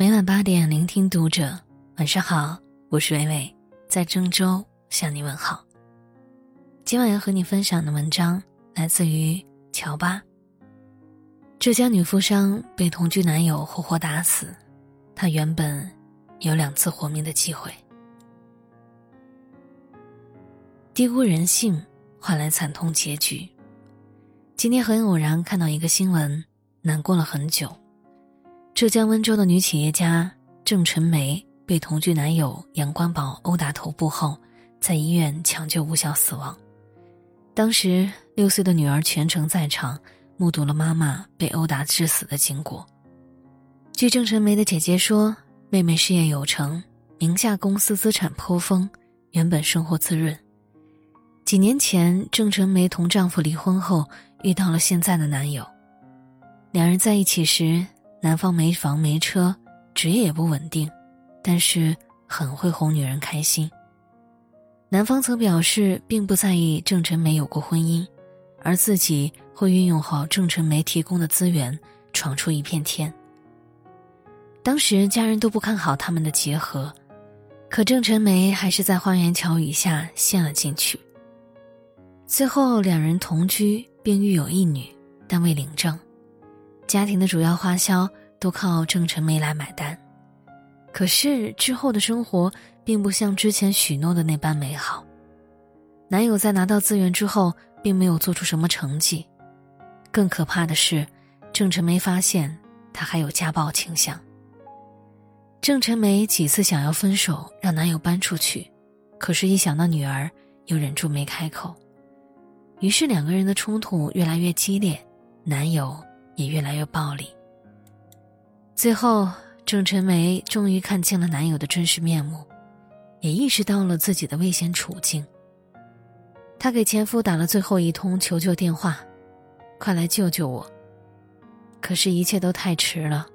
每晚八点，聆听读者。晚上好，我是微微，在郑州向你问好。今晚要和你分享的文章来自于乔巴。浙江女富商被同居男友活活打死，她原本有两次活命的机会。低估人性，换来惨痛结局。今天很偶然看到一个新闻，难过了很久。浙江温州的女企业家郑纯梅被同居男友杨关宝殴打头部后，在医院抢救无效死亡。当时六岁的女儿全程在场，目睹了妈妈被殴打致死的经过。据郑纯梅的姐姐说，妹妹事业有成，名下公司资产颇丰，原本生活滋润。几年前，郑纯梅同丈夫离婚后，遇到了现在的男友。两人在一起时。男方没房没车，职业也不稳定，但是很会哄女人开心。男方曾表示，并不在意郑晨梅有过婚姻，而自己会运用好郑晨梅提供的资源，闯出一片天。当时家人都不看好他们的结合，可郑晨梅还是在花言巧语下陷了进去。最后两人同居并育有一女，但未领证。家庭的主要花销都靠郑成梅来买单，可是之后的生活并不像之前许诺的那般美好。男友在拿到资源之后，并没有做出什么成绩，更可怕的是，郑成梅发现他还有家暴倾向。郑成梅几次想要分手，让男友搬出去，可是，一想到女儿，又忍住没开口。于是，两个人的冲突越来越激烈，男友。也越来越暴力。最后，郑晨梅终于看清了男友的真实面目，也意识到了自己的危险处境。她给前夫打了最后一通求救电话：“快来救救我！”可是，一切都太迟了，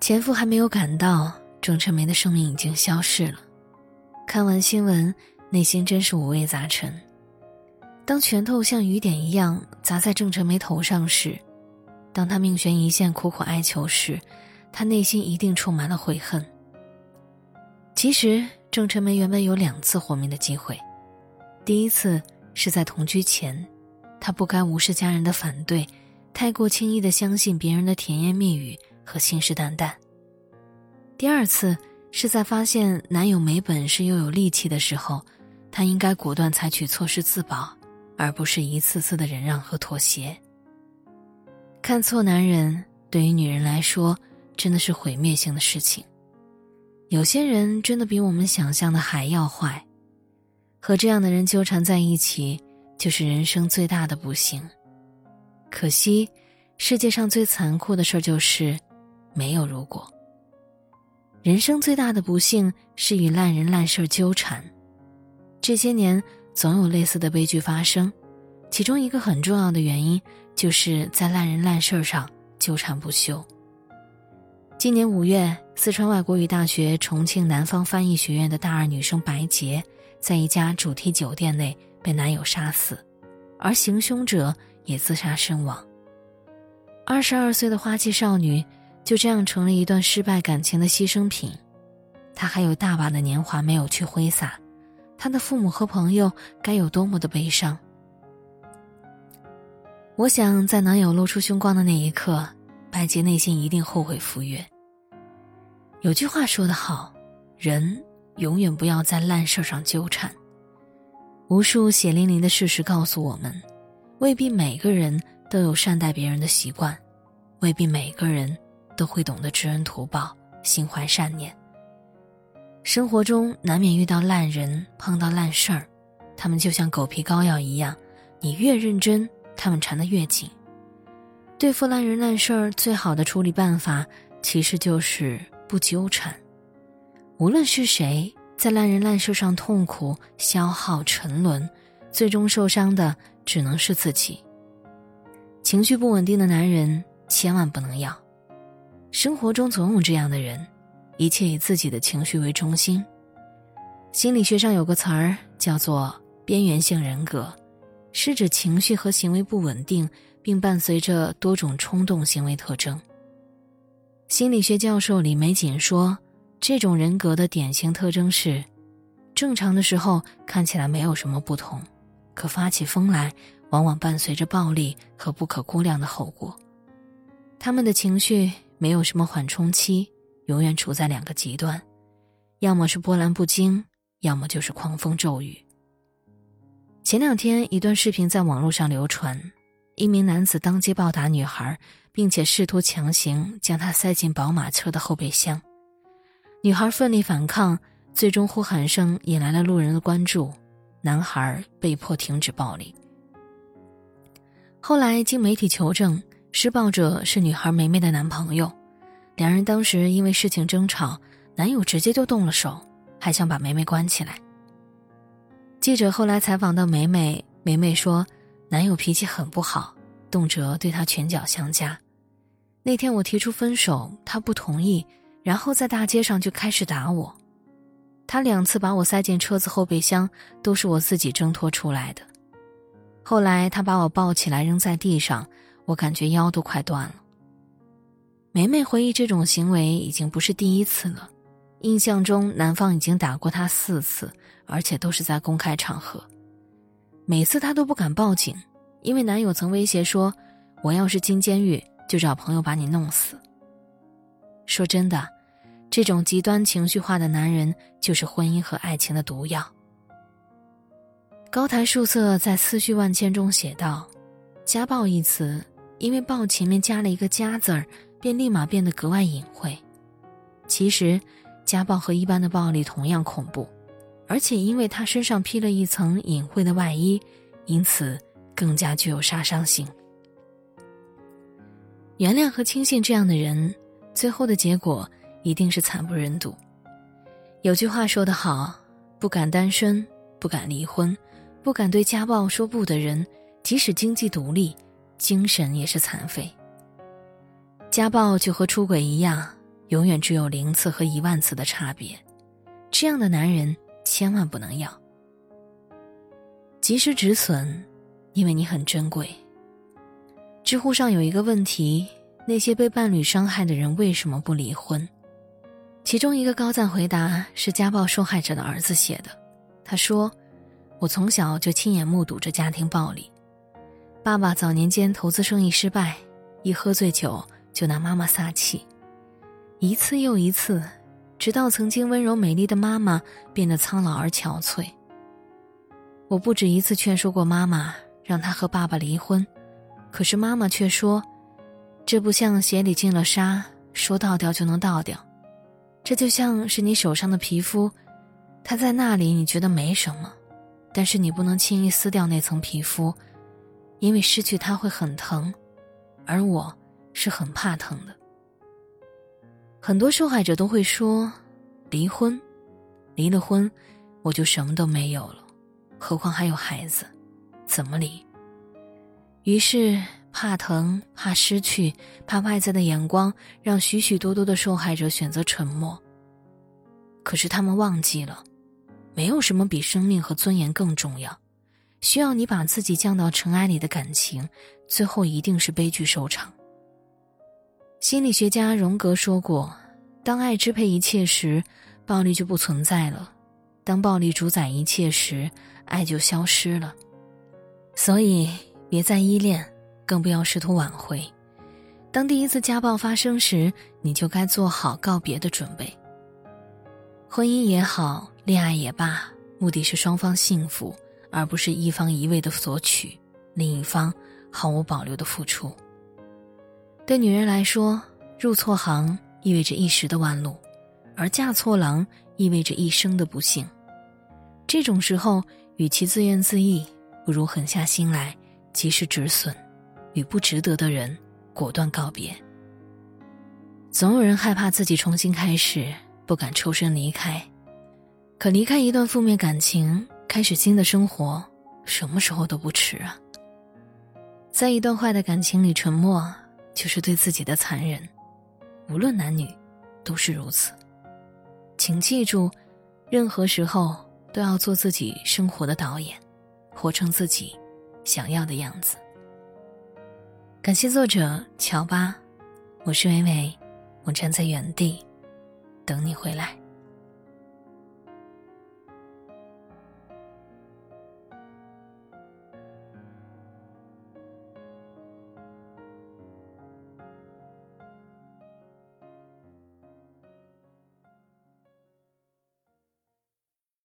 前夫还没有赶到，郑晨梅的生命已经消逝了。看完新闻，内心真是五味杂陈。当拳头像雨点一样砸在郑晨梅头上时，当她命悬一线、苦苦哀求时，他内心一定充满了悔恨。其实，郑成梅原本有两次活命的机会，第一次是在同居前，她不该无视家人的反对，太过轻易的相信别人的甜言蜜语和信誓旦旦；第二次是在发现男友没本事又有力气的时候，她应该果断采取措施自保，而不是一次次的忍让和妥协。看错男人，对于女人来说，真的是毁灭性的事情。有些人真的比我们想象的还要坏，和这样的人纠缠在一起，就是人生最大的不幸。可惜，世界上最残酷的事就是，没有如果。人生最大的不幸是与烂人烂事纠缠。这些年，总有类似的悲剧发生。其中一个很重要的原因，就是在烂人烂事儿上纠缠不休。今年五月，四川外国语大学重庆南方翻译学院的大二女生白洁，在一家主题酒店内被男友杀死，而行凶者也自杀身亡。二十二岁的花季少女，就这样成了一段失败感情的牺牲品。她还有大把的年华没有去挥洒，她的父母和朋友该有多么的悲伤！我想，在男友露出凶光的那一刻，白洁内心一定后悔赴约。有句话说得好，人永远不要在烂事上纠缠。无数血淋淋的事实告诉我们，未必每个人都有善待别人的习惯，未必每个人都会懂得知恩图报、心怀善念。生活中难免遇到烂人，碰到烂事儿，他们就像狗皮膏药一样，你越认真。他们缠得越紧，对付烂人烂事儿，最好的处理办法其实就是不纠缠。无论是谁在烂人烂事上痛苦、消耗、沉沦，最终受伤的只能是自己。情绪不稳定的男人千万不能要。生活中总有这样的人，一切以自己的情绪为中心。心理学上有个词儿叫做“边缘性人格”。是指情绪和行为不稳定，并伴随着多种冲动行为特征。心理学教授李玫瑾说，这种人格的典型特征是，正常的时候看起来没有什么不同，可发起疯来，往往伴随着暴力和不可估量的后果。他们的情绪没有什么缓冲期，永远处在两个极端，要么是波澜不惊，要么就是狂风骤雨。前两天，一段视频在网络上流传，一名男子当街暴打女孩，并且试图强行将她塞进宝马车的后备箱。女孩奋力反抗，最终呼喊声引来了路人的关注，男孩被迫停止暴力。后来经媒体求证，施暴者是女孩梅梅的男朋友，两人当时因为事情争吵，男友直接就动了手，还想把梅梅关起来。记者后来采访到梅梅，梅梅说，男友脾气很不好，动辄对她拳脚相加。那天我提出分手，他不同意，然后在大街上就开始打我。他两次把我塞进车子后备箱，都是我自己挣脱出来的。后来他把我抱起来扔在地上，我感觉腰都快断了。梅梅回忆，这种行为已经不是第一次了，印象中男方已经打过她四次。而且都是在公开场合，每次她都不敢报警，因为男友曾威胁说：“我要是进监狱，就找朋友把你弄死。”说真的，这种极端情绪化的男人就是婚姻和爱情的毒药。高台树色在思绪万千中写道：“家暴一词，因为暴前面加了一个家字儿，便立马变得格外隐晦。其实，家暴和一般的暴力同样恐怖。”而且，因为他身上披了一层隐晦的外衣，因此更加具有杀伤性。原谅和轻信这样的人，最后的结果一定是惨不忍睹。有句话说得好：“不敢单身、不敢离婚、不敢对家暴说不的人，即使经济独立，精神也是残废。”家暴就和出轨一样，永远只有零次和一万次的差别。这样的男人。千万不能要，及时止损，因为你很珍贵。知乎上有一个问题：那些被伴侣伤害的人为什么不离婚？其中一个高赞回答是家暴受害者的儿子写的。他说：“我从小就亲眼目睹着家庭暴力，爸爸早年间投资生意失败，一喝醉酒就拿妈妈撒气，一次又一次。”直到曾经温柔美丽的妈妈变得苍老而憔悴。我不止一次劝说过妈妈，让她和爸爸离婚，可是妈妈却说：“这不像鞋里进了沙，说倒掉就能倒掉。这就像是你手上的皮肤，它在那里，你觉得没什么，但是你不能轻易撕掉那层皮肤，因为失去它会很疼，而我是很怕疼的。”很多受害者都会说：“离婚，离了婚，我就什么都没有了，何况还有孩子，怎么离？”于是，怕疼、怕失去、怕外在的眼光，让许许多多的受害者选择沉默。可是他们忘记了，没有什么比生命和尊严更重要。需要你把自己降到尘埃里的感情，最后一定是悲剧收场。心理学家荣格说过：“当爱支配一切时，暴力就不存在了；当暴力主宰一切时，爱就消失了。”所以，别再依恋，更不要试图挽回。当第一次家暴发生时，你就该做好告别的准备。婚姻也好，恋爱也罢，目的是双方幸福，而不是一方一味的索取，另一方毫无保留的付出。对女人来说，入错行意味着一时的弯路，而嫁错郎意味着一生的不幸。这种时候，与其自怨自艾，不如狠下心来，及时止损，与不值得的人果断告别。总有人害怕自己重新开始，不敢抽身离开。可离开一段负面感情，开始新的生活，什么时候都不迟啊！在一段坏的感情里沉默。就是对自己的残忍，无论男女，都是如此。请记住，任何时候都要做自己生活的导演，活成自己想要的样子。感谢作者乔巴，我是伟伟，我站在原地，等你回来。